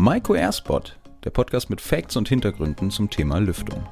Maiko Airspot, der Podcast mit Facts und Hintergründen zum Thema Lüftung.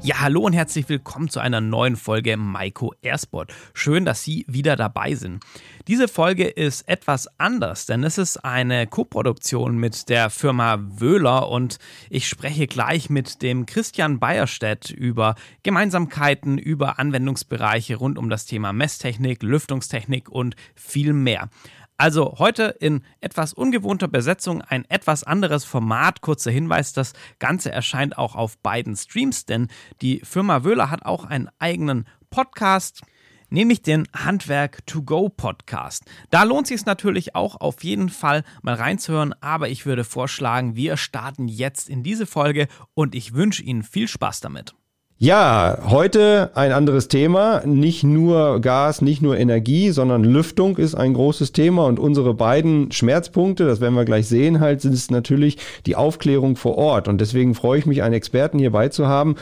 Ja, hallo und herzlich willkommen zu einer neuen Folge Maiko Airsport. Schön, dass Sie wieder dabei sind. Diese Folge ist etwas anders, denn es ist eine Koproduktion mit der Firma Wöhler und ich spreche gleich mit dem Christian Bayerstedt über Gemeinsamkeiten, über Anwendungsbereiche rund um das Thema Messtechnik, Lüftungstechnik und viel mehr. Also heute in etwas ungewohnter Besetzung ein etwas anderes Format. Kurzer Hinweis, das Ganze erscheint auch auf beiden Streams, denn die Firma Wöhler hat auch einen eigenen Podcast nämlich den Handwerk to go Podcast. Da lohnt sich es natürlich auch auf jeden Fall mal reinzuhören, aber ich würde vorschlagen, wir starten jetzt in diese Folge und ich wünsche Ihnen viel Spaß damit. Ja, heute ein anderes Thema. Nicht nur Gas, nicht nur Energie, sondern Lüftung ist ein großes Thema. Und unsere beiden Schmerzpunkte, das werden wir gleich sehen, halt, sind es natürlich die Aufklärung vor Ort. Und deswegen freue ich mich, einen Experten hierbei zu haben.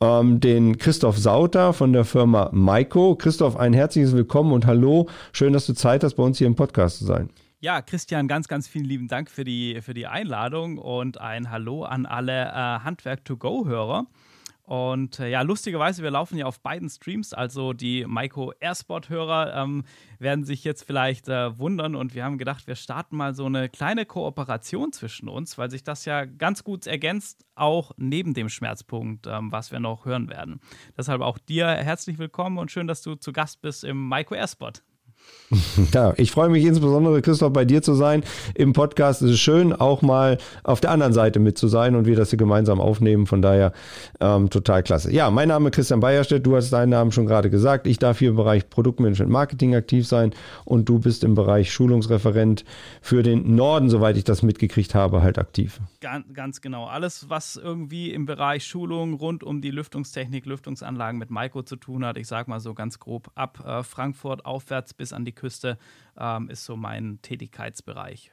Ähm, den Christoph Sauter von der Firma Maiko. Christoph, ein herzliches Willkommen und hallo. Schön, dass du Zeit hast, bei uns hier im Podcast zu sein. Ja, Christian, ganz, ganz vielen lieben Dank für die, für die Einladung und ein Hallo an alle äh, Handwerk-to-Go-Hörer. Und äh, ja, lustigerweise, wir laufen ja auf beiden Streams, also die Maiko Airsport-Hörer ähm, werden sich jetzt vielleicht äh, wundern und wir haben gedacht, wir starten mal so eine kleine Kooperation zwischen uns, weil sich das ja ganz gut ergänzt, auch neben dem Schmerzpunkt, ähm, was wir noch hören werden. Deshalb auch dir herzlich willkommen und schön, dass du zu Gast bist im Maiko Airsport. Ja, ich freue mich insbesondere, Christoph, bei dir zu sein. Im Podcast ist es schön, auch mal auf der anderen Seite mit zu sein und wir das hier gemeinsam aufnehmen. Von daher ähm, total klasse. Ja, mein Name ist Christian Beierstedt. Du hast deinen Namen schon gerade gesagt. Ich darf hier im Bereich Produktmanagement Marketing aktiv sein und du bist im Bereich Schulungsreferent für den Norden, soweit ich das mitgekriegt habe, halt aktiv. Ganz, ganz genau. Alles, was irgendwie im Bereich Schulung rund um die Lüftungstechnik, Lüftungsanlagen mit Maiko zu tun hat, ich sage mal so ganz grob ab äh, Frankfurt aufwärts bis an die Küste, ähm, ist so mein Tätigkeitsbereich.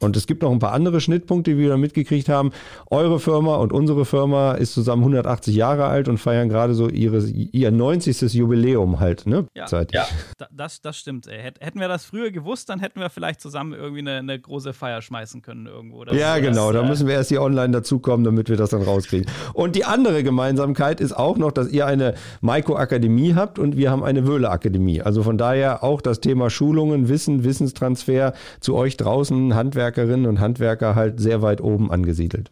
Und es gibt noch ein paar andere Schnittpunkte, die wir da mitgekriegt haben. Eure Firma und unsere Firma ist zusammen 180 Jahre alt und feiern gerade so ihre, ihr 90. Jubiläum halt, ne? Ja, ja. Das, das stimmt. Ey. Hätten wir das früher gewusst, dann hätten wir vielleicht zusammen irgendwie eine, eine große Feier schmeißen können irgendwo. Das ja, genau. Das, da äh, müssen wir erst hier online dazukommen, damit wir das dann rauskriegen. Und die andere Gemeinsamkeit ist auch noch, dass ihr eine Maiko-Akademie habt und wir haben eine Wöhle-Akademie. Also von daher auch das Thema Schulungen, Wissen, Wissenstransfer zu euch draußen, Handwerk Handwerkerinnen und Handwerker halt sehr weit oben angesiedelt.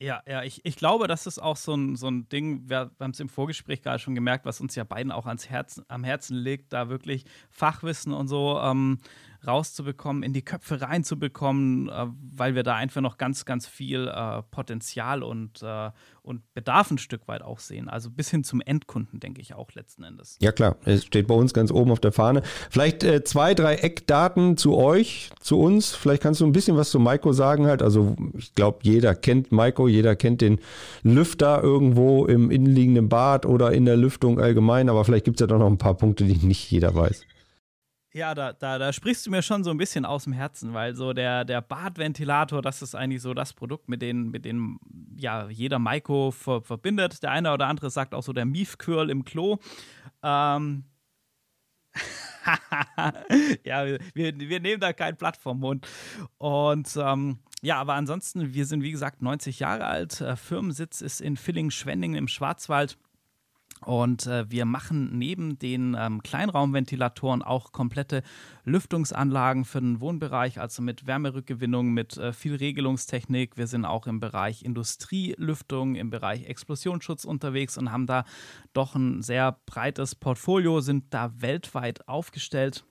Ja, ja, ich, ich glaube, das ist auch so ein, so ein Ding, wir, haben es im Vorgespräch gerade schon gemerkt, was uns ja beiden auch ans Herzen, am Herzen liegt, da wirklich Fachwissen und so ähm, rauszubekommen, in die Köpfe reinzubekommen, äh, weil wir da einfach noch ganz, ganz viel äh, Potenzial und, äh, und Bedarf ein Stück weit auch sehen. Also bis hin zum Endkunden, denke ich auch letzten Endes. Ja klar, es steht bei uns ganz oben auf der Fahne. Vielleicht äh, zwei, drei Eckdaten zu euch, zu uns. Vielleicht kannst du ein bisschen was zu Maiko sagen halt. Also ich glaube, jeder kennt Maiko, jeder kennt den Lüfter irgendwo im innenliegenden Bad oder in der Lüftung allgemein, aber vielleicht gibt es ja doch noch ein paar Punkte, die nicht jeder weiß. Ja, da, da, da sprichst du mir schon so ein bisschen aus dem Herzen, weil so der, der Badventilator, das ist eigentlich so das Produkt, mit dem, mit dem ja, jeder Maiko ver verbindet. Der eine oder andere sagt auch so der Miefquirl im Klo. Ähm. ja, wir, wir nehmen da kein Blatt vom Mund. Und ähm, ja, aber ansonsten, wir sind wie gesagt 90 Jahre alt. Äh, Firmensitz ist in Villingen-Schwenningen im Schwarzwald. Und äh, wir machen neben den ähm, Kleinraumventilatoren auch komplette Lüftungsanlagen für den Wohnbereich, also mit Wärmerückgewinnung, mit äh, viel Regelungstechnik. Wir sind auch im Bereich Industrielüftung, im Bereich Explosionsschutz unterwegs und haben da doch ein sehr breites Portfolio, sind da weltweit aufgestellt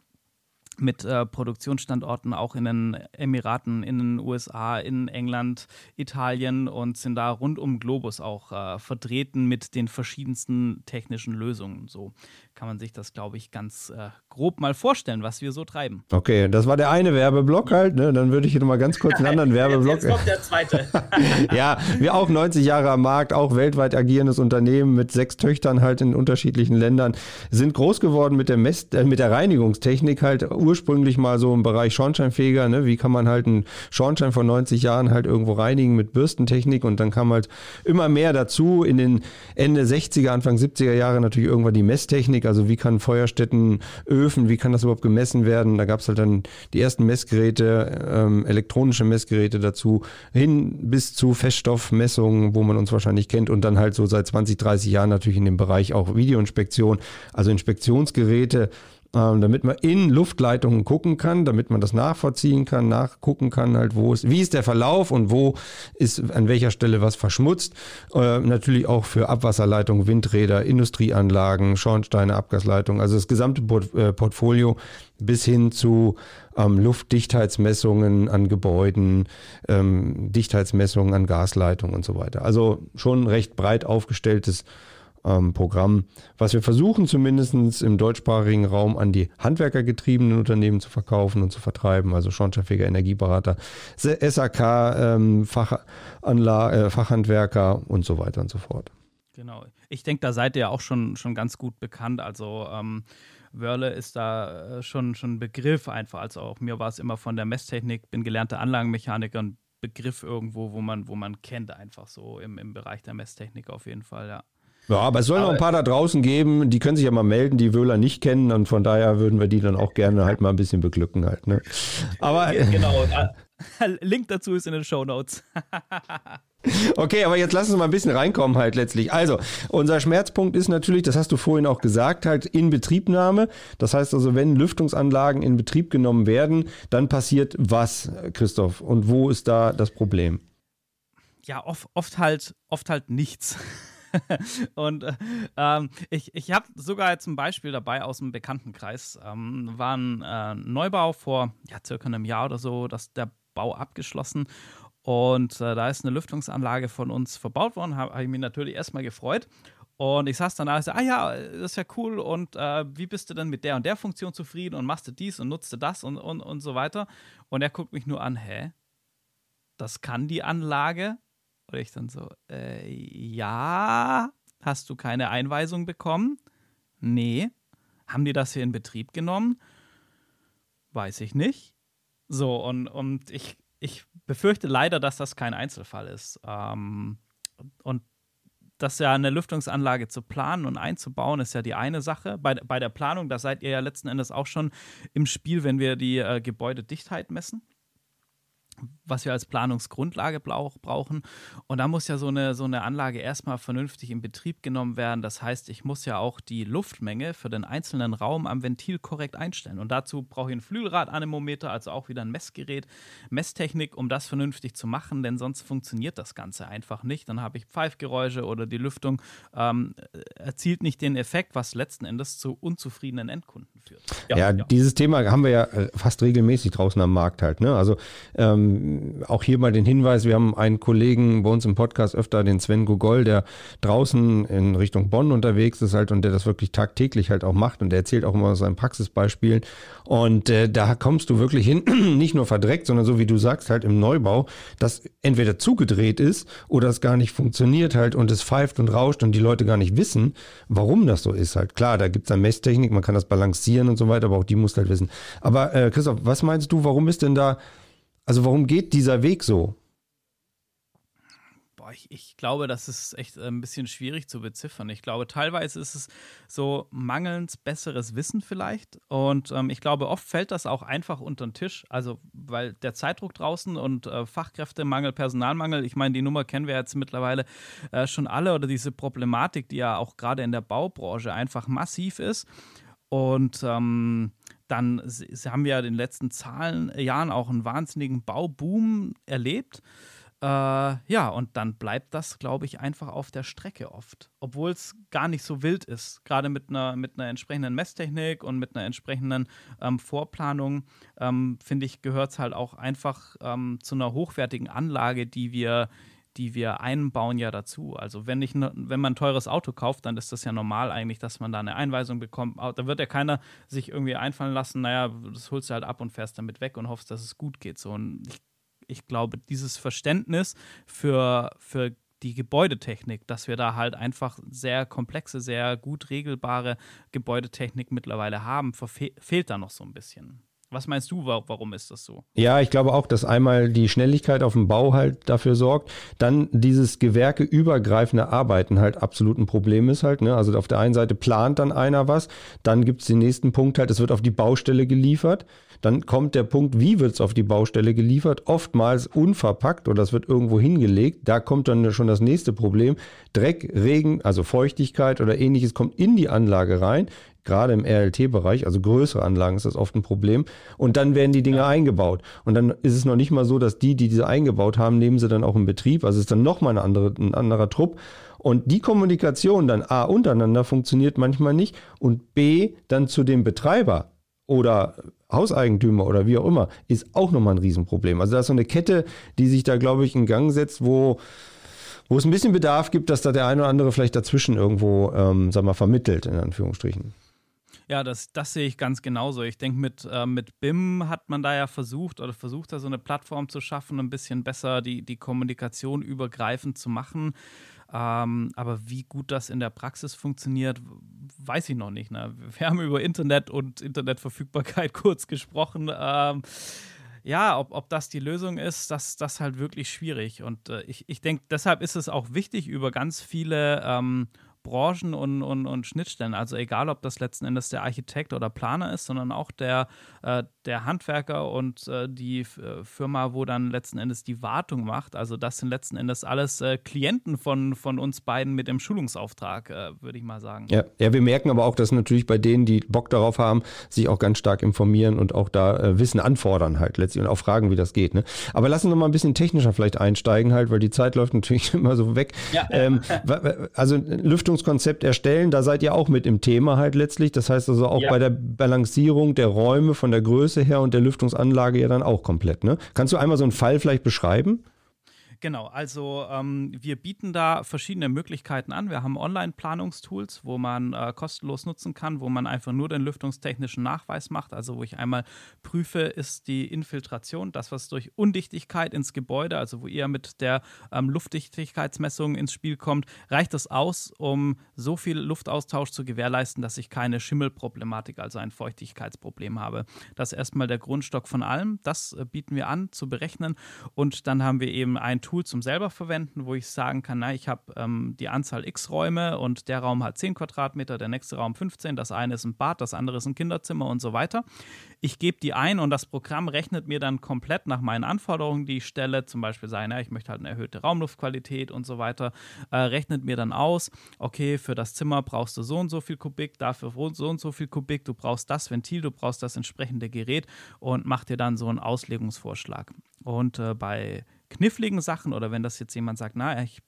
mit äh, Produktionsstandorten auch in den Emiraten, in den USA, in England, Italien und sind da rund um Globus auch äh, vertreten mit den verschiedensten technischen Lösungen. So kann man sich das, glaube ich, ganz äh, grob mal vorstellen, was wir so treiben. Okay, das war der eine Werbeblock halt. Ne? Dann würde ich hier nochmal ganz kurz einen anderen Werbeblock. Jetzt, jetzt kommt der zweite. ja, wir auch 90 Jahre am Markt, auch weltweit agierendes Unternehmen mit sechs Töchtern halt in unterschiedlichen Ländern, sind groß geworden mit der, Mess äh, mit der Reinigungstechnik halt ursprünglich mal so im Bereich Schornsteinfeger. Ne? Wie kann man halt einen Schornstein von 90 Jahren halt irgendwo reinigen mit Bürstentechnik und dann kam halt immer mehr dazu. In den Ende 60er, Anfang 70er Jahre natürlich irgendwann die Messtechnik Messtechnik, also wie kann Feuerstätten, Öfen, wie kann das überhaupt gemessen werden? Da gab es halt dann die ersten Messgeräte, ähm, elektronische Messgeräte dazu, hin bis zu Feststoffmessungen, wo man uns wahrscheinlich kennt und dann halt so seit 20, 30 Jahren natürlich in dem Bereich auch Videoinspektion, also Inspektionsgeräte, ähm, damit man in Luftleitungen gucken kann, damit man das nachvollziehen kann, nachgucken kann, halt, wo ist, wie ist der Verlauf und wo ist an welcher Stelle was verschmutzt. Äh, natürlich auch für Abwasserleitungen, Windräder, Industrieanlagen, Schornsteine, Abgasleitungen, also das gesamte Port äh, Portfolio bis hin zu ähm, Luftdichtheitsmessungen an Gebäuden, ähm, Dichtheitsmessungen an Gasleitungen und so weiter. Also schon recht breit aufgestelltes ähm, Programm, was wir versuchen zumindest im deutschsprachigen Raum an die handwerkergetriebenen Unternehmen zu verkaufen und zu vertreiben, also Schornsteinfeger, Energieberater, SAK, ähm, Fachanla äh, Fachhandwerker und so weiter und so fort. Genau. Ich denke, da seid ihr auch schon, schon ganz gut bekannt. Also ähm, Wörle ist da äh, schon, ein Begriff einfach. Also auch mir war es immer von der Messtechnik, bin gelernter Anlagenmechaniker und Begriff irgendwo, wo man, wo man kennt, einfach so im, im Bereich der Messtechnik auf jeden Fall, ja. Ja, aber es soll aber noch ein paar da draußen geben, die können sich ja mal melden, die Wöhler nicht kennen und von daher würden wir die dann auch gerne halt mal ein bisschen beglücken halt. Ne? Aber genau. Link dazu ist in den Show Notes. Okay, aber jetzt lass uns mal ein bisschen reinkommen halt letztlich. Also, unser Schmerzpunkt ist natürlich, das hast du vorhin auch gesagt, halt in Betriebnahme. Das heißt also, wenn Lüftungsanlagen in Betrieb genommen werden, dann passiert was, Christoph? Und wo ist da das Problem? Ja, oft, oft halt, oft halt nichts. und äh, ähm, ich, ich habe sogar ein Beispiel dabei aus dem Bekanntenkreis. Ähm, war ein äh, Neubau vor ja, circa einem Jahr oder so, dass der Bau abgeschlossen und äh, da ist eine Lüftungsanlage von uns verbaut worden. Habe hab ich mich natürlich erstmal gefreut. Und ich saß dann da und sagte, ah ja, das ist ja cool. Und äh, wie bist du denn mit der und der Funktion zufrieden und machst du dies und nutzt du das und, und, und so weiter? Und er guckt mich nur an, hä? Das kann die Anlage? Und ich dann so, äh, ja, hast du keine Einweisung bekommen? Nee. Haben die das hier in Betrieb genommen? Weiß ich nicht. So, und, und ich, ich befürchte leider, dass das kein Einzelfall ist. Ähm, und das ja eine Lüftungsanlage zu planen und einzubauen, ist ja die eine Sache. Bei, bei der Planung, da seid ihr ja letzten Endes auch schon im Spiel, wenn wir die äh, Gebäudedichtheit messen was wir als Planungsgrundlage brauchen. Und da muss ja so eine, so eine Anlage erstmal vernünftig in Betrieb genommen werden. Das heißt, ich muss ja auch die Luftmenge für den einzelnen Raum am Ventil korrekt einstellen. Und dazu brauche ich ein Flügelradanemometer, also auch wieder ein Messgerät, Messtechnik, um das vernünftig zu machen, denn sonst funktioniert das Ganze einfach nicht. Dann habe ich Pfeifgeräusche oder die Lüftung ähm, erzielt nicht den Effekt, was letzten Endes zu unzufriedenen Endkunden führt. Ja, ja, ja. dieses Thema haben wir ja äh, fast regelmäßig draußen am Markt halt. Ne? Also ähm, auch hier mal den Hinweis, wir haben einen Kollegen bei uns im Podcast öfter, den Sven Gogol, der draußen in Richtung Bonn unterwegs ist halt und der das wirklich tagtäglich halt auch macht und der erzählt auch immer aus seinen Praxisbeispielen und äh, da kommst du wirklich hin, nicht nur verdreckt, sondern so wie du sagst halt im Neubau, dass entweder zugedreht ist oder es gar nicht funktioniert halt und es pfeift und rauscht und die Leute gar nicht wissen, warum das so ist halt. Klar, da gibt es dann Messtechnik, man kann das balancieren und so weiter, aber auch die muss halt wissen. Aber äh, Christoph, was meinst du, warum ist denn da also warum geht dieser Weg so? Boah, ich, ich, glaube, das ist echt ein bisschen schwierig zu beziffern. Ich glaube, teilweise ist es so mangelnd besseres Wissen vielleicht. Und ähm, ich glaube, oft fällt das auch einfach unter den Tisch. Also, weil der Zeitdruck draußen und äh, Fachkräftemangel, Personalmangel, ich meine, die Nummer kennen wir jetzt mittlerweile äh, schon alle oder diese Problematik, die ja auch gerade in der Baubranche einfach massiv ist. Und ähm, dann haben wir ja in den letzten Zahlen, äh, Jahren auch einen wahnsinnigen Bauboom erlebt. Äh, ja, und dann bleibt das, glaube ich, einfach auf der Strecke oft. Obwohl es gar nicht so wild ist. Gerade mit einer, mit einer entsprechenden Messtechnik und mit einer entsprechenden ähm, Vorplanung, ähm, finde ich, gehört es halt auch einfach ähm, zu einer hochwertigen Anlage, die wir die wir einbauen, ja dazu. Also wenn, ich, wenn man ein teures Auto kauft, dann ist das ja normal eigentlich, dass man da eine Einweisung bekommt. Da wird ja keiner sich irgendwie einfallen lassen, naja, das holst du halt ab und fährst damit weg und hoffst, dass es gut geht. So, und ich, ich glaube, dieses Verständnis für, für die Gebäudetechnik, dass wir da halt einfach sehr komplexe, sehr gut regelbare Gebäudetechnik mittlerweile haben, fehlt da noch so ein bisschen. Was meinst du, warum ist das so? Ja, ich glaube auch, dass einmal die Schnelligkeit auf dem Bau halt dafür sorgt, dann dieses gewerkeübergreifende Arbeiten halt absolut ein Problem ist halt. Ne? Also auf der einen Seite plant dann einer was, dann gibt es den nächsten Punkt halt, es wird auf die Baustelle geliefert. Dann kommt der Punkt, wie wird es auf die Baustelle geliefert? Oftmals unverpackt oder es wird irgendwo hingelegt. Da kommt dann schon das nächste Problem. Dreck, Regen, also Feuchtigkeit oder ähnliches kommt in die Anlage rein. Gerade im RLT-Bereich, also größere Anlagen ist das oft ein Problem. Und dann werden die Dinge ja. eingebaut. Und dann ist es noch nicht mal so, dass die, die diese eingebaut haben, nehmen sie dann auch in Betrieb. Also ist dann nochmal andere, ein anderer Trupp. Und die Kommunikation dann A untereinander funktioniert manchmal nicht und B dann zu dem Betreiber oder Hauseigentümer oder wie auch immer, ist auch nochmal ein Riesenproblem. Also da ist so eine Kette, die sich da, glaube ich, in Gang setzt, wo, wo es ein bisschen Bedarf gibt, dass da der eine oder andere vielleicht dazwischen irgendwo, ähm, sag mal, vermittelt, in Anführungsstrichen. Ja, das, das sehe ich ganz genauso. Ich denke, mit, äh, mit BIM hat man da ja versucht oder versucht da so eine Plattform zu schaffen, ein bisschen besser die, die Kommunikation übergreifend zu machen. Ähm, aber wie gut das in der Praxis funktioniert, weiß ich noch nicht. Ne? Wir haben über Internet und Internetverfügbarkeit kurz gesprochen. Ähm, ja, ob, ob das die Lösung ist, das, ist halt wirklich schwierig. Und äh, ich, ich denke, deshalb ist es auch wichtig, über ganz viele ähm, Branchen und, und, und Schnittstellen. Also egal, ob das letzten Endes der Architekt oder Planer ist, sondern auch der, äh, der Handwerker und äh, die äh, Firma, wo dann letzten Endes die Wartung macht. Also das sind letzten Endes alles äh, Klienten von, von uns beiden mit dem Schulungsauftrag, äh, würde ich mal sagen. Ja. ja, wir merken aber auch, dass natürlich bei denen, die Bock darauf haben, sich auch ganz stark informieren und auch da äh, Wissen anfordern halt letztlich und auch fragen, wie das geht. Ne? Aber lassen wir mal ein bisschen technischer vielleicht einsteigen halt, weil die Zeit läuft natürlich immer so weg. Ja. Ähm, also Lüftung Lüftungskonzept erstellen, da seid ihr auch mit im Thema halt letztlich. Das heißt also auch ja. bei der Balancierung der Räume von der Größe her und der Lüftungsanlage ja dann auch komplett. Ne? Kannst du einmal so einen Fall vielleicht beschreiben? Genau, also ähm, wir bieten da verschiedene Möglichkeiten an. Wir haben Online-Planungstools, wo man äh, kostenlos nutzen kann, wo man einfach nur den lüftungstechnischen Nachweis macht. Also wo ich einmal prüfe, ist die Infiltration, das was durch Undichtigkeit ins Gebäude, also wo ihr mit der ähm, Luftdichtigkeitsmessung ins Spiel kommt, reicht das aus, um so viel Luftaustausch zu gewährleisten, dass ich keine Schimmelproblematik, also ein Feuchtigkeitsproblem habe. Das ist erstmal der Grundstock von allem. Das äh, bieten wir an zu berechnen und dann haben wir eben ein Tool, Tool zum selber verwenden, wo ich sagen kann, na, ich habe ähm, die Anzahl x Räume und der Raum hat 10 Quadratmeter, der nächste Raum 15, das eine ist ein Bad, das andere ist ein Kinderzimmer und so weiter. Ich gebe die ein und das Programm rechnet mir dann komplett nach meinen Anforderungen, die ich stelle, zum Beispiel sagen, ja, ich möchte halt eine erhöhte Raumluftqualität und so weiter, äh, rechnet mir dann aus, okay, für das Zimmer brauchst du so und so viel Kubik, dafür so und so viel Kubik, du brauchst das Ventil, du brauchst das entsprechende Gerät und macht dir dann so einen Auslegungsvorschlag. Und äh, bei kniffligen Sachen oder wenn das jetzt jemand sagt, na, ich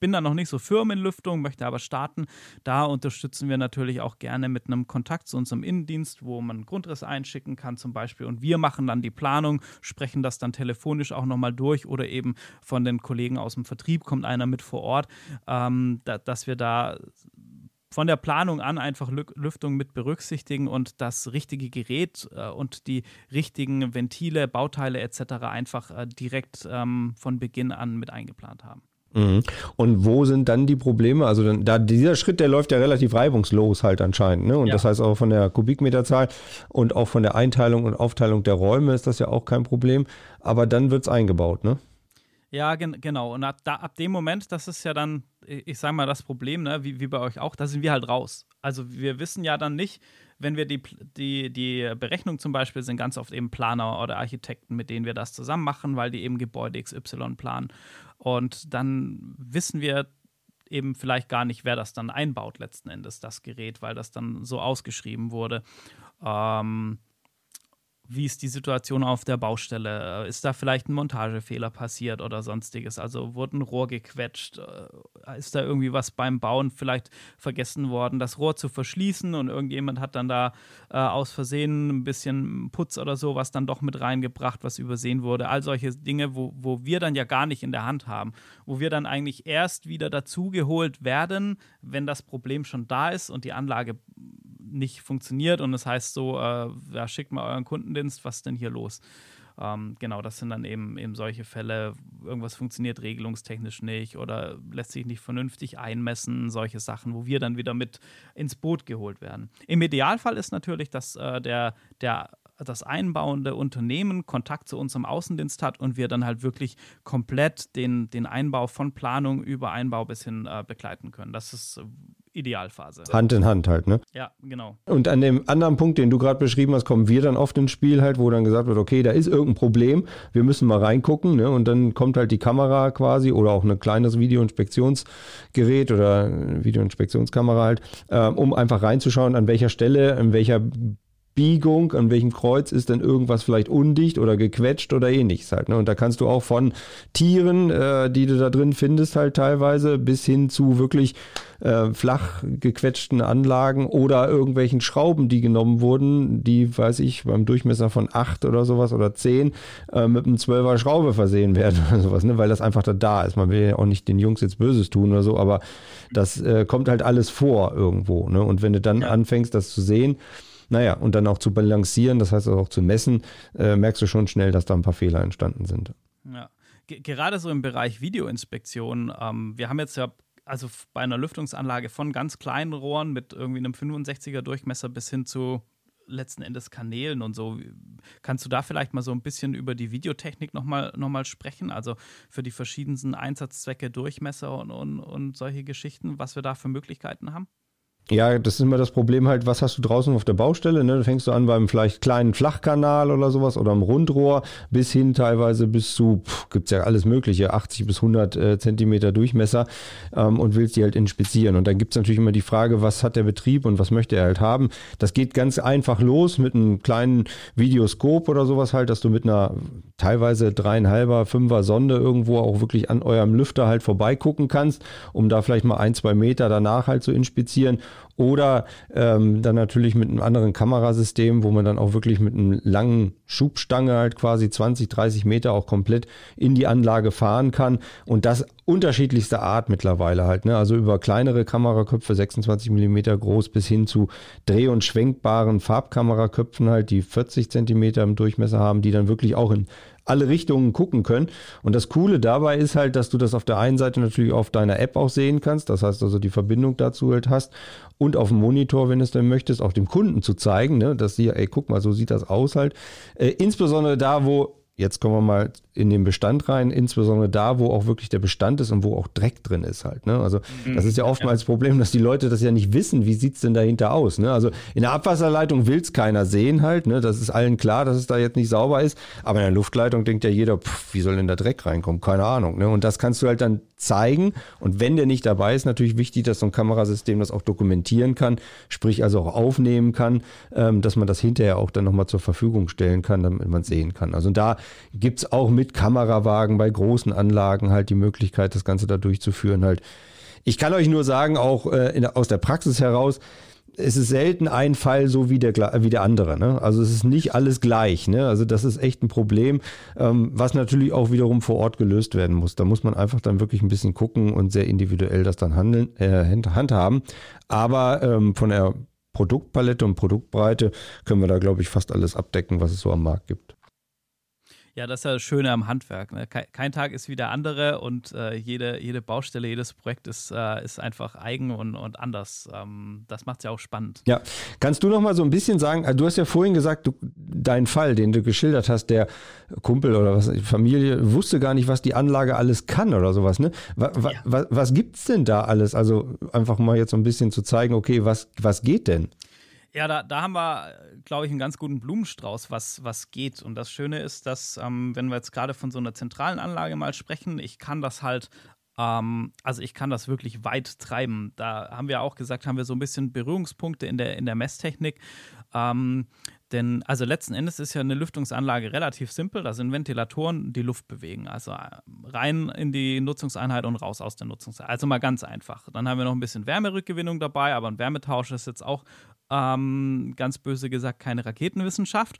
bin da noch nicht so firm in Lüftung, möchte aber starten. Da unterstützen wir natürlich auch gerne mit einem Kontakt zu unserem Innendienst, wo man Grundriss einschicken kann zum Beispiel. Und wir machen dann die Planung, sprechen das dann telefonisch auch nochmal durch oder eben von den Kollegen aus dem Vertrieb kommt einer mit vor Ort, ähm, da, dass wir da von der Planung an einfach Lüftung mit berücksichtigen und das richtige Gerät äh, und die richtigen Ventile, Bauteile etc. einfach äh, direkt ähm, von Beginn an mit eingeplant haben. Mhm. Und wo sind dann die Probleme? Also dann, da dieser Schritt, der läuft ja relativ reibungslos halt anscheinend. Ne? Und ja. das heißt auch von der Kubikmeterzahl und auch von der Einteilung und Aufteilung der Räume ist das ja auch kein Problem. Aber dann wird es eingebaut, ne? Ja, gen genau. Und ab, da, ab dem Moment, das ist ja dann, ich sage mal, das Problem, ne, wie, wie bei euch auch, da sind wir halt raus. Also wir wissen ja dann nicht, wenn wir die, die, die Berechnung zum Beispiel sind ganz oft eben Planer oder Architekten, mit denen wir das zusammen machen, weil die eben Gebäude XY planen. Und dann wissen wir eben vielleicht gar nicht, wer das dann einbaut letzten Endes, das Gerät, weil das dann so ausgeschrieben wurde. Ähm, wie ist die Situation auf der Baustelle? Ist da vielleicht ein Montagefehler passiert oder sonstiges? Also wurde ein Rohr gequetscht? Äh, ist da irgendwie was beim Bauen vielleicht vergessen worden, das Rohr zu verschließen und irgendjemand hat dann da äh, aus Versehen ein bisschen Putz oder so was dann doch mit reingebracht, was übersehen wurde? All solche Dinge, wo, wo wir dann ja gar nicht in der Hand haben, wo wir dann eigentlich erst wieder dazugeholt werden, wenn das Problem schon da ist und die Anlage nicht funktioniert und es das heißt so, äh, ja, schickt mal euren Kundendienst, was ist denn hier los? Ähm, genau, das sind dann eben, eben solche Fälle, irgendwas funktioniert regelungstechnisch nicht oder lässt sich nicht vernünftig einmessen, solche Sachen, wo wir dann wieder mit ins Boot geholt werden. Im Idealfall ist natürlich, dass äh, der, der das einbauende Unternehmen Kontakt zu unserem Außendienst hat und wir dann halt wirklich komplett den, den Einbau von Planung über Einbau bis hin äh, begleiten können. Das ist Idealphase. Hand in Hand halt, ne? Ja, genau. Und an dem anderen Punkt, den du gerade beschrieben hast, kommen wir dann oft ins Spiel halt, wo dann gesagt wird, okay, da ist irgendein Problem, wir müssen mal reingucken, ne? Und dann kommt halt die Kamera quasi oder auch ein kleines Videoinspektionsgerät oder Videoinspektionskamera halt, äh, um einfach reinzuschauen, an welcher Stelle, an welcher Biegung, an welchem Kreuz ist denn irgendwas vielleicht undicht oder gequetscht oder ähnliches halt. Ne? Und da kannst du auch von Tieren, äh, die du da drin findest, halt teilweise, bis hin zu wirklich äh, flach gequetschten Anlagen oder irgendwelchen Schrauben, die genommen wurden, die, weiß ich, beim Durchmesser von 8 oder sowas oder 10 äh, mit einem 12er Schraube versehen werden oder sowas, ne? weil das einfach da, da ist. Man will ja auch nicht den Jungs jetzt Böses tun oder so, aber das äh, kommt halt alles vor irgendwo. Ne? Und wenn du dann ja. anfängst, das zu sehen, naja, und dann auch zu balancieren, das heißt auch zu messen, äh, merkst du schon schnell, dass da ein paar Fehler entstanden sind. Ja. Gerade so im Bereich Videoinspektion, ähm, wir haben jetzt ja also bei einer Lüftungsanlage von ganz kleinen Rohren mit irgendwie einem 65er Durchmesser bis hin zu letzten Endes Kanälen und so. Kannst du da vielleicht mal so ein bisschen über die Videotechnik nochmal noch mal sprechen? Also für die verschiedensten Einsatzzwecke, Durchmesser und, und, und solche Geschichten, was wir da für Möglichkeiten haben? Ja, das ist immer das Problem halt, was hast du draußen auf der Baustelle? Ne? Da fängst du an beim vielleicht kleinen Flachkanal oder sowas oder am Rundrohr bis hin teilweise bis zu, pff, gibt's ja alles mögliche, 80 bis 100 äh, Zentimeter Durchmesser ähm, und willst die halt inspizieren. Und dann gibt's natürlich immer die Frage, was hat der Betrieb und was möchte er halt haben? Das geht ganz einfach los mit einem kleinen Videoskop oder sowas halt, dass du mit einer teilweise dreieinhalber, fünfer Sonde irgendwo auch wirklich an eurem Lüfter halt vorbeigucken kannst, um da vielleicht mal ein, zwei Meter danach halt zu inspizieren oder ähm, dann natürlich mit einem anderen Kamerasystem, wo man dann auch wirklich mit einem langen Schubstange halt quasi 20, 30 Meter auch komplett in die Anlage fahren kann. Und das unterschiedlichste Art mittlerweile halt. Ne? Also über kleinere Kameraköpfe, 26 Millimeter groß, bis hin zu dreh- und schwenkbaren Farbkameraköpfen halt, die 40 Zentimeter im Durchmesser haben, die dann wirklich auch in alle Richtungen gucken können. Und das Coole dabei ist halt, dass du das auf der einen Seite natürlich auf deiner App auch sehen kannst. Das heißt also, die Verbindung dazu halt hast und auf dem Monitor, wenn du es denn möchtest, auch dem Kunden zu zeigen, ne, dass sie, ey, guck mal, so sieht das aus halt. Äh, insbesondere da, wo Jetzt kommen wir mal in den Bestand rein, insbesondere da, wo auch wirklich der Bestand ist und wo auch Dreck drin ist halt. Ne? Also mhm. das ist ja oftmals das Problem, dass die Leute das ja nicht wissen, wie sieht's denn dahinter aus. Ne? Also in der Abwasserleitung will's keiner sehen halt. Ne? Das ist allen klar, dass es da jetzt nicht sauber ist. Aber in der Luftleitung denkt ja jeder, pff, wie soll denn der Dreck reinkommen? Keine Ahnung. Ne? Und das kannst du halt dann zeigen. Und wenn der nicht dabei ist, natürlich wichtig, dass so ein Kamerasystem das auch dokumentieren kann, sprich also auch aufnehmen kann, ähm, dass man das hinterher auch dann nochmal zur Verfügung stellen kann, damit man sehen kann. Also da gibt es auch mit Kamerawagen bei großen Anlagen halt die Möglichkeit, das Ganze da durchzuführen halt. Ich kann euch nur sagen, auch äh, in, aus der Praxis heraus, es ist selten ein Fall so wie der, wie der andere. Ne? Also es ist nicht alles gleich. Ne? Also das ist echt ein Problem, ähm, was natürlich auch wiederum vor Ort gelöst werden muss. Da muss man einfach dann wirklich ein bisschen gucken und sehr individuell das dann handeln, äh, handhaben. Aber ähm, von der Produktpalette und Produktbreite können wir da, glaube ich, fast alles abdecken, was es so am Markt gibt. Ja, das ist ja das Schöne am Handwerk. Ne? Kein, kein, Tag ist wie der andere und äh, jede, jede Baustelle, jedes Projekt ist, äh, ist einfach eigen und, und anders. Ähm, das macht es ja auch spannend. Ja, kannst du noch mal so ein bisschen sagen, also du hast ja vorhin gesagt, du, dein Fall, den du geschildert hast, der Kumpel oder was, Familie wusste gar nicht, was die Anlage alles kann oder sowas. Ne? Wa, wa, ja. was, was gibt's denn da alles? Also einfach mal jetzt so ein bisschen zu zeigen, okay, was, was geht denn? Ja, da, da haben wir, glaube ich, einen ganz guten Blumenstrauß, was, was geht. Und das Schöne ist, dass, ähm, wenn wir jetzt gerade von so einer zentralen Anlage mal sprechen, ich kann das halt ähm, also ich kann das wirklich weit treiben. Da haben wir auch gesagt, haben wir so ein bisschen Berührungspunkte in der, in der Messtechnik. Ähm, denn also letzten Endes ist ja eine Lüftungsanlage relativ simpel. Da sind Ventilatoren, die Luft bewegen. Also äh, rein in die Nutzungseinheit und raus aus der Nutzungseinheit. Also mal ganz einfach. Dann haben wir noch ein bisschen Wärmerückgewinnung dabei, aber ein Wärmetausch ist jetzt auch ähm, ganz böse gesagt keine Raketenwissenschaft.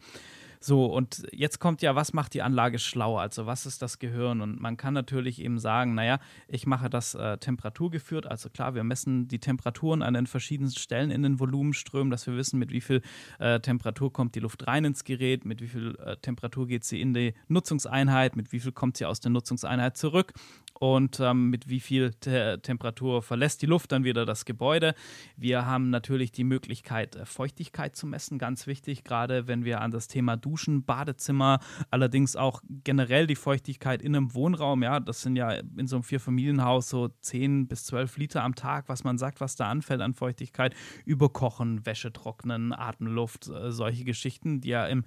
So, und jetzt kommt ja, was macht die Anlage schlau? Also, was ist das Gehirn? Und man kann natürlich eben sagen, naja, ich mache das äh, temperaturgeführt. Also klar, wir messen die Temperaturen an den verschiedensten Stellen in den Volumenströmen, dass wir wissen, mit wie viel äh, Temperatur kommt die Luft rein ins Gerät, mit wie viel äh, Temperatur geht sie in die Nutzungseinheit, mit wie viel kommt sie aus der Nutzungseinheit zurück. Und ähm, mit wie viel Te Temperatur verlässt die Luft dann wieder das Gebäude. Wir haben natürlich die Möglichkeit, äh, Feuchtigkeit zu messen, ganz wichtig, gerade wenn wir an das Thema Duschen, Badezimmer, allerdings auch generell die Feuchtigkeit in einem Wohnraum, ja, das sind ja in so einem Vierfamilienhaus so 10 bis 12 Liter am Tag, was man sagt, was da anfällt an Feuchtigkeit, überkochen, Wäsche trocknen, Atemluft, äh, solche Geschichten, die ja im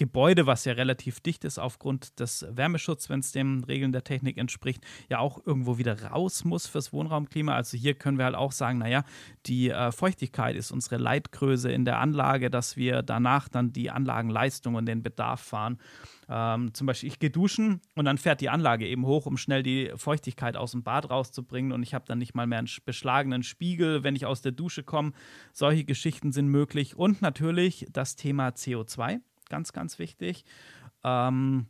Gebäude, was ja relativ dicht ist aufgrund des Wärmeschutzes, wenn es den Regeln der Technik entspricht, ja auch irgendwo wieder raus muss fürs Wohnraumklima. Also hier können wir halt auch sagen, naja, die äh, Feuchtigkeit ist unsere Leitgröße in der Anlage, dass wir danach dann die Anlagenleistung und den Bedarf fahren. Ähm, zum Beispiel, ich gehe duschen und dann fährt die Anlage eben hoch, um schnell die Feuchtigkeit aus dem Bad rauszubringen und ich habe dann nicht mal mehr einen beschlagenen Spiegel, wenn ich aus der Dusche komme. Solche Geschichten sind möglich und natürlich das Thema CO2 ganz, ganz wichtig. Ähm,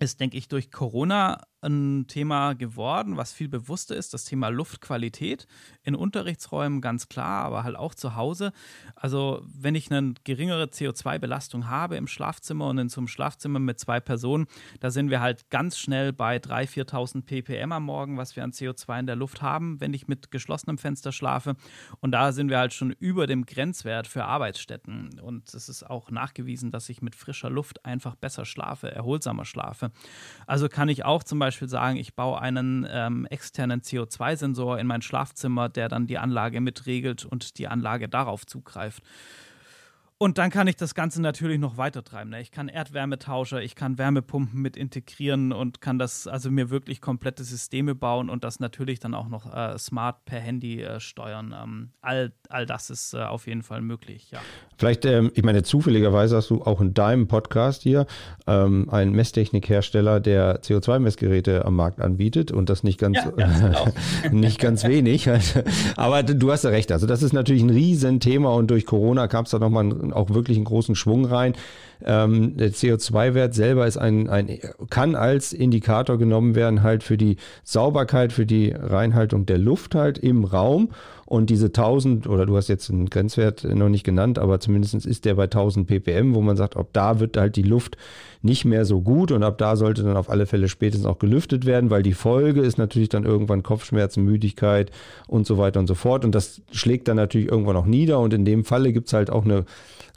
ist, denke ich, durch Corona ein Thema geworden, was viel bewusster ist, das Thema Luftqualität in Unterrichtsräumen ganz klar, aber halt auch zu Hause. Also wenn ich eine geringere CO2-Belastung habe im Schlafzimmer und in so einem Schlafzimmer mit zwei Personen, da sind wir halt ganz schnell bei 3.000, 4.000 ppm am Morgen, was wir an CO2 in der Luft haben, wenn ich mit geschlossenem Fenster schlafe. Und da sind wir halt schon über dem Grenzwert für Arbeitsstätten. Und es ist auch nachgewiesen, dass ich mit frischer Luft einfach besser schlafe, erholsamer schlafe. Also kann ich auch zum Beispiel Beispiel sagen, ich baue einen ähm, externen CO2-Sensor in mein Schlafzimmer, der dann die Anlage mitregelt und die Anlage darauf zugreift. Und dann kann ich das Ganze natürlich noch weiter treiben. Ne? Ich kann Erdwärmetauscher, ich kann Wärmepumpen mit integrieren und kann das also mir wirklich komplette Systeme bauen und das natürlich dann auch noch äh, smart per Handy äh, steuern. Ähm, all, all das ist äh, auf jeden Fall möglich, ja. Vielleicht, ähm, ich meine, zufälligerweise hast du auch in deinem Podcast hier ähm, einen Messtechnikhersteller, der CO2-Messgeräte am Markt anbietet und das nicht ganz, ja, genau. nicht ganz wenig. Aber du hast ja recht. Also das ist natürlich ein Riesenthema und durch Corona kam es da nochmal ein auch wirklich einen großen Schwung rein. Ähm, der CO2-Wert selber ist ein, ein, kann als Indikator genommen werden, halt für die Sauberkeit, für die Reinhaltung der Luft halt im Raum. Und diese 1000, oder du hast jetzt einen Grenzwert noch nicht genannt, aber zumindest ist der bei 1000 ppm, wo man sagt, ob da wird halt die Luft nicht mehr so gut und ab da sollte dann auf alle Fälle spätestens auch gelüftet werden, weil die Folge ist natürlich dann irgendwann Kopfschmerzen, Müdigkeit und so weiter und so fort. Und das schlägt dann natürlich irgendwann auch nieder. Und in dem Falle gibt es halt auch eine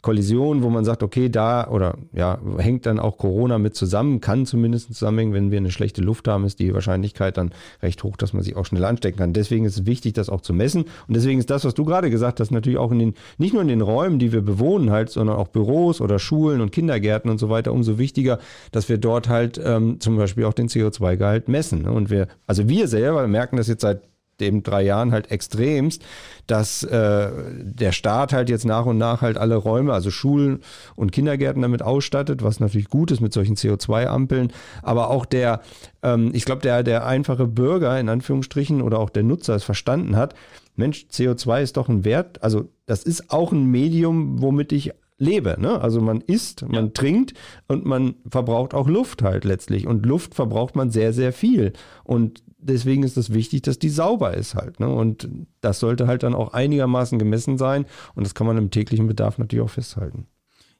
Kollision, wo man sagt, okay, da oder ja, hängt dann auch Corona mit zusammen, kann zumindest zusammenhängen, wenn wir eine schlechte Luft haben, ist die Wahrscheinlichkeit dann recht hoch, dass man sich auch schnell anstecken kann. Deswegen ist es wichtig, das auch zu messen. Und deswegen ist das, was du gerade gesagt hast, natürlich auch in den, nicht nur in den Räumen, die wir bewohnen halt, sondern auch Büros oder Schulen und Kindergärten und so weiter, umso wichtiger, dass wir dort halt ähm, zum Beispiel auch den CO2-Gehalt messen. Und wir, also wir selber merken das jetzt seit eben drei Jahren halt extremst, dass äh, der Staat halt jetzt nach und nach halt alle Räume, also Schulen und Kindergärten damit ausstattet, was natürlich gut ist mit solchen CO2-Ampeln, aber auch der, ähm, ich glaube, der, der einfache Bürger in Anführungsstrichen oder auch der Nutzer es verstanden hat, Mensch, CO2 ist doch ein Wert, also das ist auch ein Medium, womit ich lebe. Ne? Also man isst, man ja. trinkt und man verbraucht auch Luft halt letztlich. Und Luft verbraucht man sehr, sehr viel. Und deswegen ist es wichtig, dass die sauber ist halt. Ne? Und das sollte halt dann auch einigermaßen gemessen sein. Und das kann man im täglichen Bedarf natürlich auch festhalten.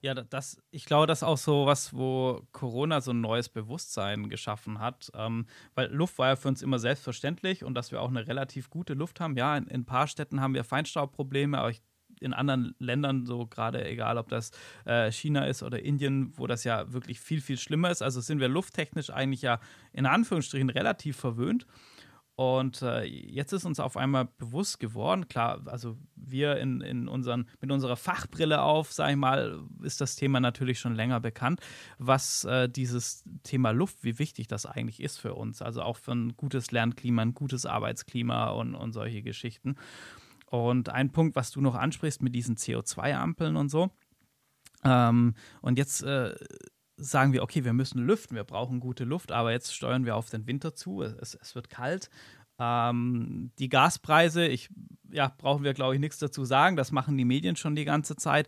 Ja, das, ich glaube, das ist auch so was, wo Corona so ein neues Bewusstsein geschaffen hat. Ähm, weil Luft war ja für uns immer selbstverständlich und dass wir auch eine relativ gute Luft haben. Ja, in, in ein paar Städten haben wir Feinstaubprobleme, aber ich in anderen Ländern, so gerade egal, ob das äh, China ist oder Indien, wo das ja wirklich viel, viel schlimmer ist. Also sind wir lufttechnisch eigentlich ja in Anführungsstrichen relativ verwöhnt. Und äh, jetzt ist uns auf einmal bewusst geworden, klar, also wir in, in unseren, mit unserer Fachbrille auf, sag ich mal, ist das Thema natürlich schon länger bekannt, was äh, dieses Thema Luft, wie wichtig das eigentlich ist für uns. Also auch für ein gutes Lernklima, ein gutes Arbeitsklima und, und solche Geschichten. Und ein Punkt, was du noch ansprichst mit diesen CO2-Ampeln und so. Ähm, und jetzt äh, sagen wir, okay, wir müssen lüften, wir brauchen gute Luft, aber jetzt steuern wir auf den Winter zu, es, es wird kalt ähm, die Gaspreise, ich, ja, brauchen wir, glaube ich, nichts dazu sagen. Das machen die Medien schon die ganze Zeit.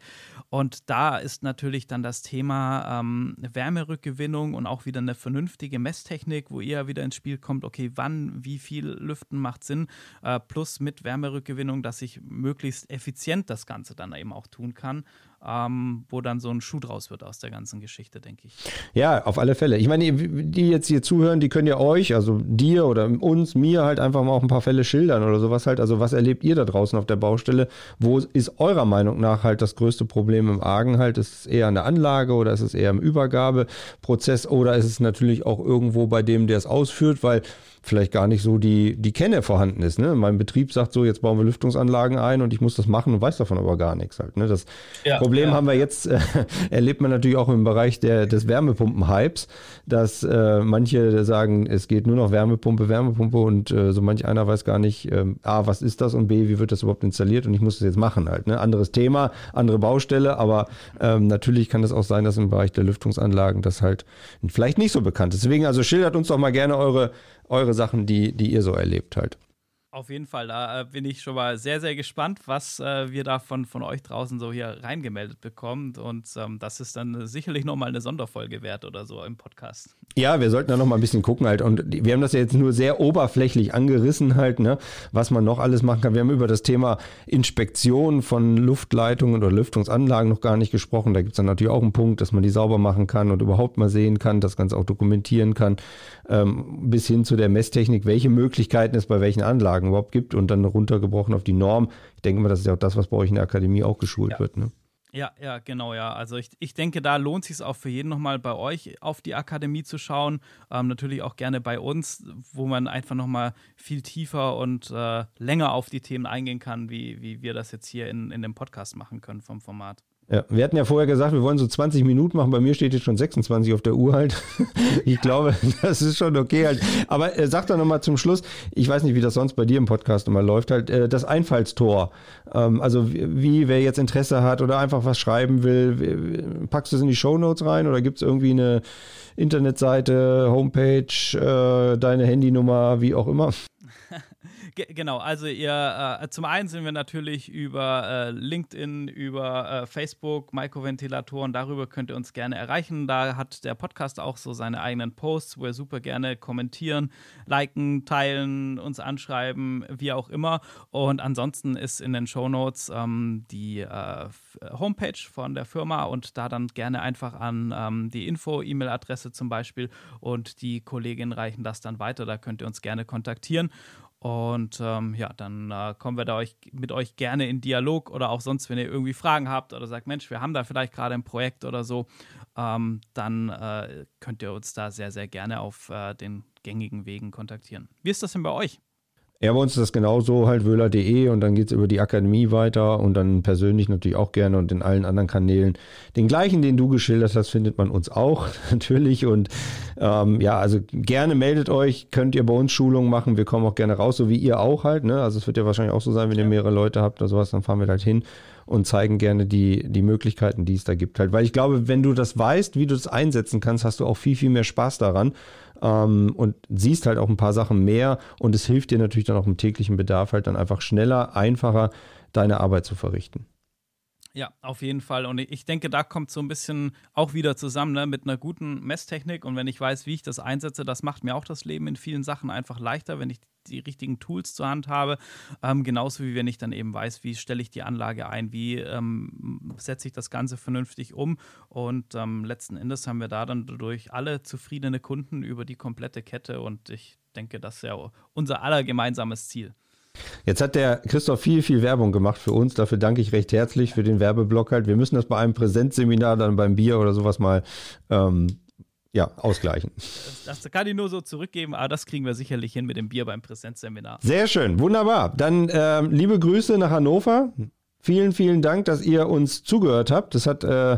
Und da ist natürlich dann das Thema ähm, Wärmerückgewinnung und auch wieder eine vernünftige Messtechnik, wo ihr wieder ins Spiel kommt, okay, wann, wie viel Lüften macht Sinn, äh, plus mit Wärmerückgewinnung, dass ich möglichst effizient das Ganze dann eben auch tun kann. Ähm, wo dann so ein Schuh draus wird aus der ganzen Geschichte, denke ich. Ja, auf alle Fälle. Ich meine, die jetzt hier zuhören, die können ja euch, also dir oder uns, mir halt einfach mal auch ein paar Fälle schildern oder sowas halt. Also was erlebt ihr da draußen auf der Baustelle? Wo ist eurer Meinung nach halt das größte Problem im Argen halt? Ist es eher an der Anlage oder ist es eher im Übergabeprozess oder ist es natürlich auch irgendwo bei dem, der es ausführt, weil vielleicht gar nicht so die, die Kenne vorhanden ist. Ne? Mein Betrieb sagt so, jetzt bauen wir Lüftungsanlagen ein und ich muss das machen und weiß davon aber gar nichts halt. Ne? Das ja, Problem ja. haben wir jetzt, äh, erlebt man natürlich auch im Bereich der, des Wärmepumpen-Hypes, dass äh, manche sagen, es geht nur noch Wärmepumpe, Wärmepumpe und äh, so manch einer weiß gar nicht, äh, A, was ist das und B, wie wird das überhaupt installiert und ich muss das jetzt machen halt. Ne? Anderes Thema, andere Baustelle, aber ähm, natürlich kann es auch sein, dass im Bereich der Lüftungsanlagen das halt vielleicht nicht so bekannt ist. Deswegen also schildert uns doch mal gerne eure eure Sachen, die, die ihr so erlebt halt. Auf jeden Fall, da äh, bin ich schon mal sehr, sehr gespannt, was äh, wir da von, von euch draußen so hier reingemeldet bekommen. Und ähm, das ist dann sicherlich nochmal eine Sonderfolge wert oder so im Podcast. Ja, wir sollten da nochmal ein bisschen gucken halt. Und wir haben das ja jetzt nur sehr oberflächlich angerissen halt, ne, was man noch alles machen kann. Wir haben über das Thema Inspektion von Luftleitungen oder Lüftungsanlagen noch gar nicht gesprochen. Da gibt es dann natürlich auch einen Punkt, dass man die sauber machen kann und überhaupt mal sehen kann, das Ganze auch dokumentieren kann, ähm, bis hin zu der Messtechnik, welche Möglichkeiten es bei welchen Anlagen Fragen überhaupt gibt und dann runtergebrochen auf die Norm. Ich denke mal, das ist ja auch das, was bei euch in der Akademie auch geschult ja. wird. Ne? Ja, ja, genau, ja. Also ich, ich denke, da lohnt sich auch für jeden nochmal bei euch auf die Akademie zu schauen. Ähm, natürlich auch gerne bei uns, wo man einfach nochmal viel tiefer und äh, länger auf die Themen eingehen kann, wie, wie wir das jetzt hier in, in dem Podcast machen können vom Format. Ja, wir hatten ja vorher gesagt, wir wollen so 20 Minuten machen. Bei mir steht jetzt schon 26 auf der Uhr halt. ich glaube, das ist schon okay halt. Aber äh, sag doch nochmal zum Schluss, ich weiß nicht, wie das sonst bei dir im Podcast immer läuft, halt, äh, das Einfallstor. Ähm, also wie, wer jetzt Interesse hat oder einfach was schreiben will, packst du es in die Show Notes rein oder gibt es irgendwie eine Internetseite, Homepage, äh, deine Handynummer, wie auch immer? genau, also ihr, äh, zum einen sind wir natürlich über äh, LinkedIn, über äh, Facebook, Mikroventilatoren, darüber könnt ihr uns gerne erreichen. Da hat der Podcast auch so seine eigenen Posts, wo ihr super gerne kommentieren, liken, teilen, uns anschreiben, wie auch immer. Und ansonsten ist in den Show Notes ähm, die äh, Homepage von der Firma und da dann gerne einfach an ähm, die Info-E-Mail-Adresse zum Beispiel und die Kolleginnen reichen das dann weiter. Da könnt ihr uns gerne kontaktieren. Und ähm, ja, dann äh, kommen wir da euch, mit euch gerne in Dialog oder auch sonst, wenn ihr irgendwie Fragen habt oder sagt, Mensch, wir haben da vielleicht gerade ein Projekt oder so, ähm, dann äh, könnt ihr uns da sehr, sehr gerne auf äh, den gängigen Wegen kontaktieren. Wie ist das denn bei euch? Ja, bei uns ist das genauso halt wöhler.de und dann geht es über die Akademie weiter und dann persönlich natürlich auch gerne und in allen anderen Kanälen. Den gleichen, den du geschildert hast, findet man uns auch natürlich und ähm, ja, also gerne meldet euch, könnt ihr bei uns Schulungen machen, wir kommen auch gerne raus, so wie ihr auch halt, ne? Also es wird ja wahrscheinlich auch so sein, wenn ihr mehrere Leute habt oder sowas, dann fahren wir halt hin und zeigen gerne die, die Möglichkeiten, die es da gibt halt. Weil ich glaube, wenn du das weißt, wie du das einsetzen kannst, hast du auch viel, viel mehr Spaß daran ähm, und siehst halt auch ein paar Sachen mehr und es hilft dir natürlich dann auch im täglichen Bedarf halt dann einfach schneller, einfacher deine Arbeit zu verrichten. Ja, auf jeden Fall. Und ich denke, da kommt so ein bisschen auch wieder zusammen ne, mit einer guten Messtechnik. Und wenn ich weiß, wie ich das einsetze, das macht mir auch das Leben in vielen Sachen einfach leichter, wenn ich die richtigen Tools zur Hand habe. Ähm, genauso wie wenn ich dann eben weiß, wie stelle ich die Anlage ein, wie ähm, setze ich das Ganze vernünftig um. Und ähm, letzten Endes haben wir da dann durch alle zufriedene Kunden über die komplette Kette. Und ich denke, das ist ja unser aller gemeinsames Ziel. Jetzt hat der Christoph viel, viel Werbung gemacht für uns. Dafür danke ich recht herzlich für den Werbeblock halt. Wir müssen das bei einem Präsenzseminar dann beim Bier oder sowas mal ähm, ja, ausgleichen. Das, das, kann ich nur so zurückgeben, aber das kriegen wir sicherlich hin mit dem Bier beim Präsenzseminar. Sehr schön, wunderbar. Dann ähm, liebe Grüße nach Hannover. Vielen, vielen Dank, dass ihr uns zugehört habt. Das hat äh,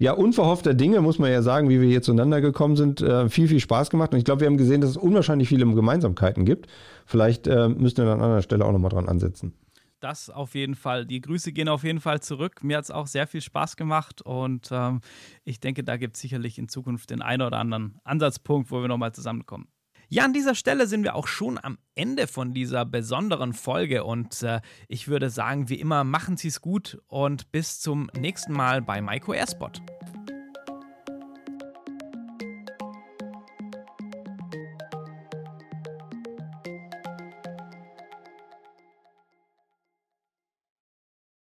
ja, unverhoffter Dinge, muss man ja sagen, wie wir hier zueinander gekommen sind, äh, viel, viel Spaß gemacht. Und ich glaube, wir haben gesehen, dass es unwahrscheinlich viele Gemeinsamkeiten gibt. Vielleicht äh, müssen wir an anderer Stelle auch nochmal dran ansetzen. Das auf jeden Fall. Die Grüße gehen auf jeden Fall zurück. Mir hat es auch sehr viel Spaß gemacht und ähm, ich denke, da gibt es sicherlich in Zukunft den einen oder anderen Ansatzpunkt, wo wir nochmal zusammenkommen. Ja, an dieser Stelle sind wir auch schon am Ende von dieser besonderen Folge und äh, ich würde sagen, wie immer, machen Sie es gut und bis zum nächsten Mal bei Maiko Airspot.